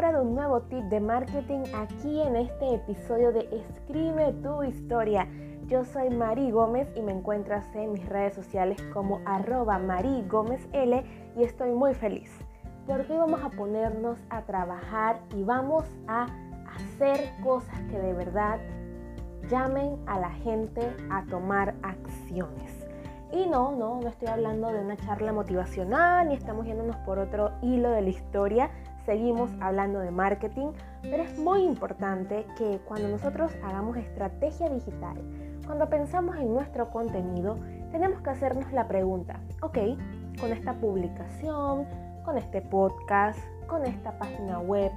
hora de un nuevo tip de marketing aquí en este episodio de Escribe tu historia. Yo soy Mari Gómez y me encuentras en mis redes sociales como arroba y estoy muy feliz porque vamos a ponernos a trabajar y vamos a hacer cosas que de verdad llamen a la gente a tomar acciones. Y no, no, no estoy hablando de una charla motivacional ni estamos yéndonos por otro hilo de la historia. Seguimos hablando de marketing, pero es muy importante que cuando nosotros hagamos estrategia digital, cuando pensamos en nuestro contenido, tenemos que hacernos la pregunta, ok, con esta publicación, con este podcast, con esta página web,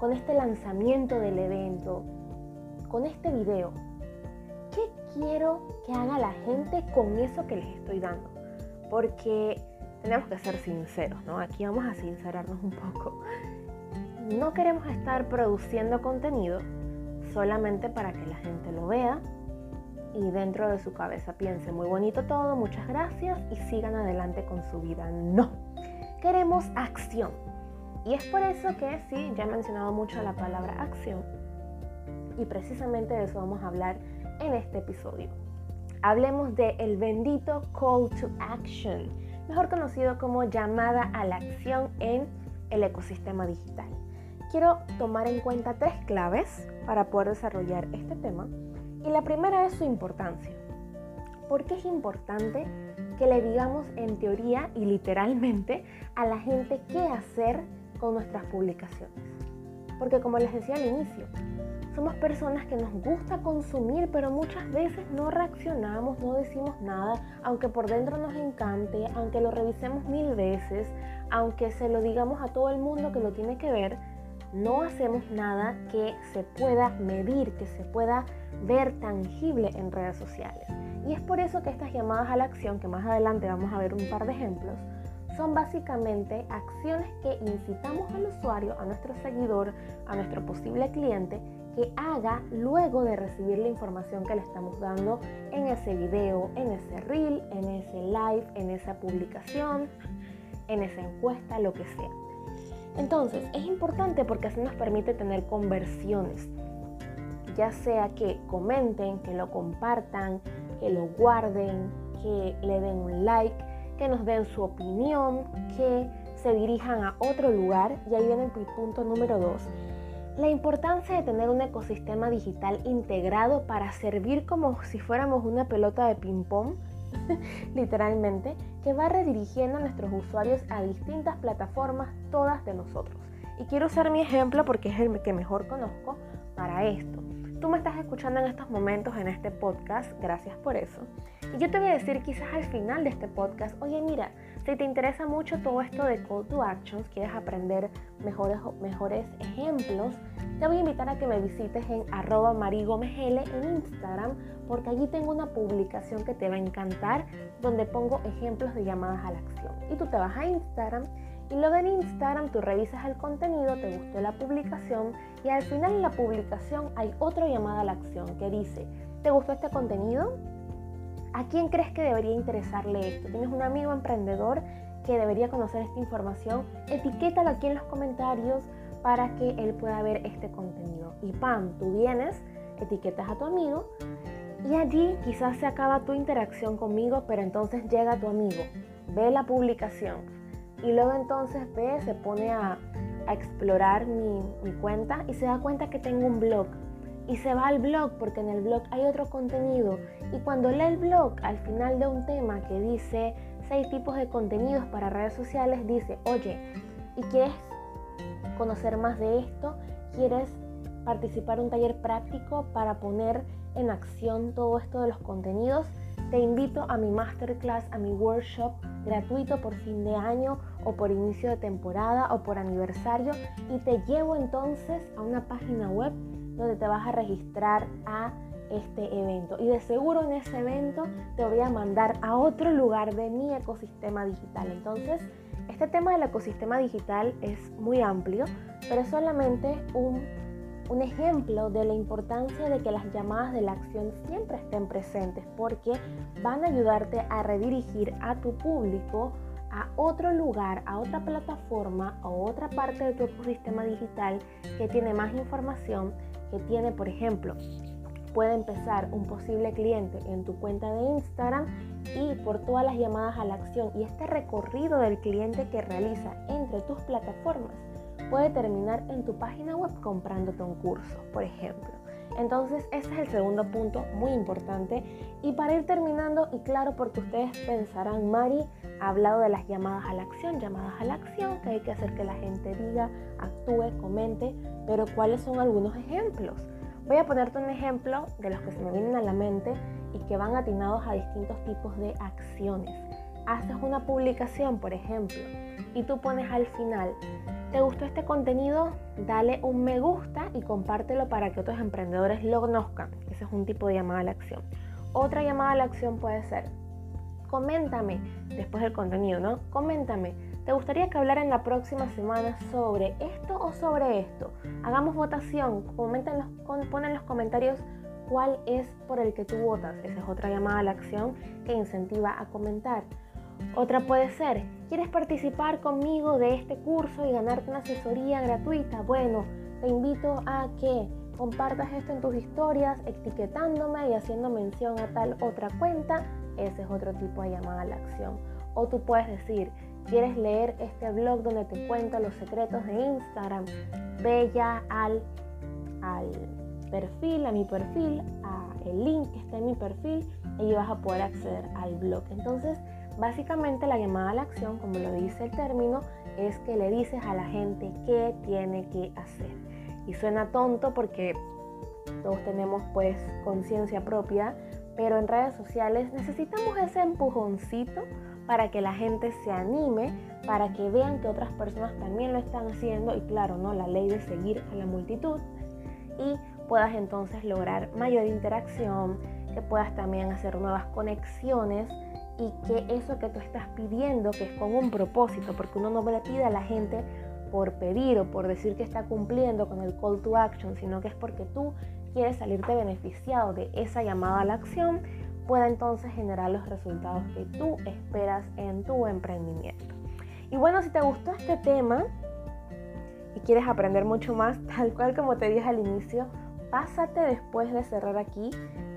con este lanzamiento del evento, con este video, ¿qué quiero que haga la gente con eso que les estoy dando? Porque tenemos que ser sinceros, ¿no? Aquí vamos a sincerarnos un poco. No queremos estar produciendo contenido solamente para que la gente lo vea y dentro de su cabeza piense muy bonito todo, muchas gracias y sigan adelante con su vida. No, queremos acción. Y es por eso que sí, ya he mencionado mucho la palabra acción y precisamente de eso vamos a hablar en este episodio. Hablemos de el bendito call to action, mejor conocido como llamada a la acción en el ecosistema digital. Quiero tomar en cuenta tres claves para poder desarrollar este tema y la primera es su importancia. ¿Por qué es importante que le digamos en teoría y literalmente a la gente qué hacer con nuestras publicaciones? Porque como les decía al inicio, somos personas que nos gusta consumir, pero muchas veces no reaccionamos, no decimos nada, aunque por dentro nos encante, aunque lo revisemos mil veces, aunque se lo digamos a todo el mundo que lo tiene que ver, no hacemos nada que se pueda medir, que se pueda ver tangible en redes sociales. Y es por eso que estas llamadas a la acción, que más adelante vamos a ver un par de ejemplos, son básicamente acciones que incitamos al usuario, a nuestro seguidor, a nuestro posible cliente, que haga luego de recibir la información que le estamos dando en ese video, en ese reel, en ese live, en esa publicación, en esa encuesta, lo que sea. Entonces, es importante porque así nos permite tener conversiones, ya sea que comenten, que lo compartan, que lo guarden, que le den un like, que nos den su opinión, que se dirijan a otro lugar. Y ahí viene el punto número dos la importancia de tener un ecosistema digital integrado para servir como si fuéramos una pelota de ping-pong, literalmente, que va redirigiendo a nuestros usuarios a distintas plataformas, todas de nosotros. Y quiero usar mi ejemplo porque es el que mejor conozco para esto. Tú me estás escuchando en estos momentos en este podcast, gracias por eso. Y yo te voy a decir quizás al final de este podcast, oye mira, si te interesa mucho todo esto de call to actions, quieres aprender mejores, mejores ejemplos, te voy a invitar a que me visites en arroba marigomegl en Instagram, porque allí tengo una publicación que te va a encantar, donde pongo ejemplos de llamadas a la acción. Y tú te vas a Instagram y luego en Instagram tú revisas el contenido, te gustó la publicación y al final en la publicación hay otra llamada a la acción que dice, ¿te gustó este contenido? ¿A quién crees que debería interesarle esto? ¿Tienes un amigo emprendedor que debería conocer esta información? Etiquétalo aquí en los comentarios para que él pueda ver este contenido. Y pam, tú vienes, etiquetas a tu amigo y allí quizás se acaba tu interacción conmigo, pero entonces llega tu amigo, ve la publicación y luego entonces ve, se pone a, explorar mi, mi cuenta y se da cuenta que tengo un blog. Y se va al blog porque en el blog hay otro contenido. Y cuando lee el blog al final de un tema que dice seis tipos de contenidos para redes sociales dice oye y quieres conocer más de esto quieres participar en un taller práctico para poner en acción todo esto de los contenidos te invito a mi masterclass a mi workshop gratuito por fin de año o por inicio de temporada o por aniversario y te llevo entonces a una página web donde te vas a registrar a este evento. Y de seguro en ese evento te voy a mandar a otro lugar de mi ecosistema digital. Entonces, este tema del ecosistema digital es muy amplio, pero es solamente un, un ejemplo de la importancia de que las llamadas de la acción siempre estén presentes porque van a ayudarte a redirigir a tu público a otro lugar, a otra plataforma o otra parte de tu ecosistema digital que tiene más información, que tiene, por ejemplo, puede empezar un posible cliente en tu cuenta de Instagram y por todas las llamadas a la acción y este recorrido del cliente que realiza entre tus plataformas puede terminar en tu página web comprándote un curso, por ejemplo. Entonces, ese es el segundo punto muy importante. Y para ir terminando, y claro, porque ustedes pensarán, Mari ha hablado de las llamadas a la acción, llamadas a la acción, que hay que hacer que la gente diga, actúe, comente, pero ¿cuáles son algunos ejemplos? Voy a ponerte un ejemplo de los que se me vienen a la mente y que van atinados a distintos tipos de acciones. Haces una publicación, por ejemplo, y tú pones al final, ¿te gustó este contenido? Dale un me gusta y compártelo para que otros emprendedores lo conozcan. Ese es un tipo de llamada a la acción. Otra llamada a la acción puede ser, coméntame después del contenido, ¿no? Coméntame, ¿te gustaría que hablara en la próxima semana sobre esto o sobre esto? Hagamos votación, comenten los, pon en los comentarios cuál es por el que tú votas. Esa es otra llamada a la acción que incentiva a comentar. Otra puede ser, ¿quieres participar conmigo de este curso y ganarte una asesoría gratuita? Bueno, te invito a que compartas esto en tus historias, etiquetándome y haciendo mención a tal otra cuenta. Ese es otro tipo de llamada a la acción. O tú puedes decir, ¿quieres leer este blog donde te cuento los secretos de Instagram? Ve ya al, al perfil, a mi perfil, a el link que está en mi perfil y vas a poder acceder al blog. Entonces, básicamente la llamada a la acción, como lo dice el término, es que le dices a la gente qué tiene que hacer. Y suena tonto porque todos tenemos pues conciencia propia, pero en redes sociales necesitamos ese empujoncito para que la gente se anime, para que vean que otras personas también lo están haciendo y claro, ¿no? La ley de seguir a la multitud y puedas entonces lograr mayor interacción, que puedas también hacer nuevas conexiones y que eso que tú estás pidiendo, que es con un propósito, porque uno no le pide a la gente por pedir o por decir que está cumpliendo con el call to action, sino que es porque tú quieres salirte beneficiado de esa llamada a la acción, pueda entonces generar los resultados que tú esperas en tu emprendimiento. Y bueno, si te gustó este tema y quieres aprender mucho más, tal cual como te dije al inicio, pásate después de cerrar aquí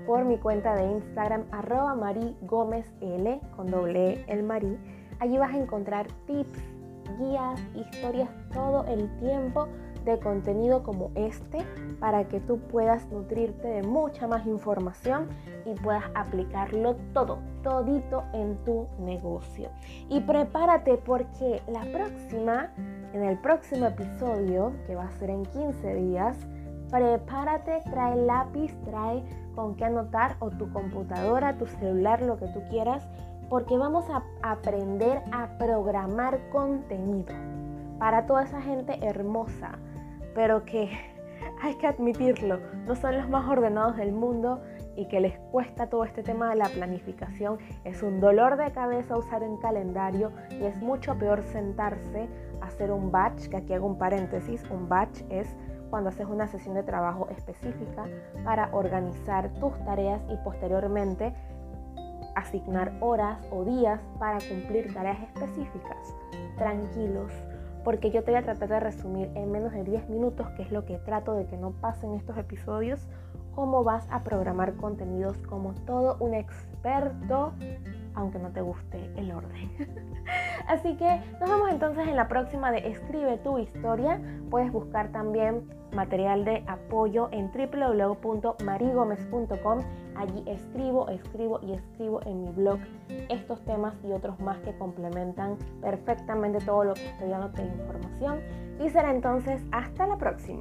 por mi cuenta de Instagram arroba L con doble E el Marí. Allí vas a encontrar tips, guías, historias todo el tiempo de contenido como este para que tú puedas nutrirte de mucha más información y puedas aplicarlo todo, todito en tu negocio. Y prepárate porque la próxima, en el próximo episodio, que va a ser en 15 días, prepárate, trae lápiz, trae con qué anotar o tu computadora, tu celular, lo que tú quieras, porque vamos a aprender a programar contenido para toda esa gente hermosa, pero que hay que admitirlo, no son los más ordenados del mundo y que les cuesta todo este tema de la planificación. Es un dolor de cabeza usar un calendario y es mucho peor sentarse a hacer un batch, que aquí hago un paréntesis, un batch es cuando haces una sesión de trabajo específica para organizar tus tareas y posteriormente asignar horas o días para cumplir tareas específicas. Tranquilos, porque yo te voy a tratar de resumir en menos de 10 minutos, que es lo que trato de que no pasen estos episodios, cómo vas a programar contenidos como todo un experto, aunque no te guste el orden. Así que nos vemos entonces en la próxima de Escribe tu historia. Puedes buscar también material de apoyo en www.marigomez.com. Allí escribo, escribo y escribo en mi blog estos temas y otros más que complementan perfectamente todo lo que estoy dando de información. Y será entonces hasta la próxima.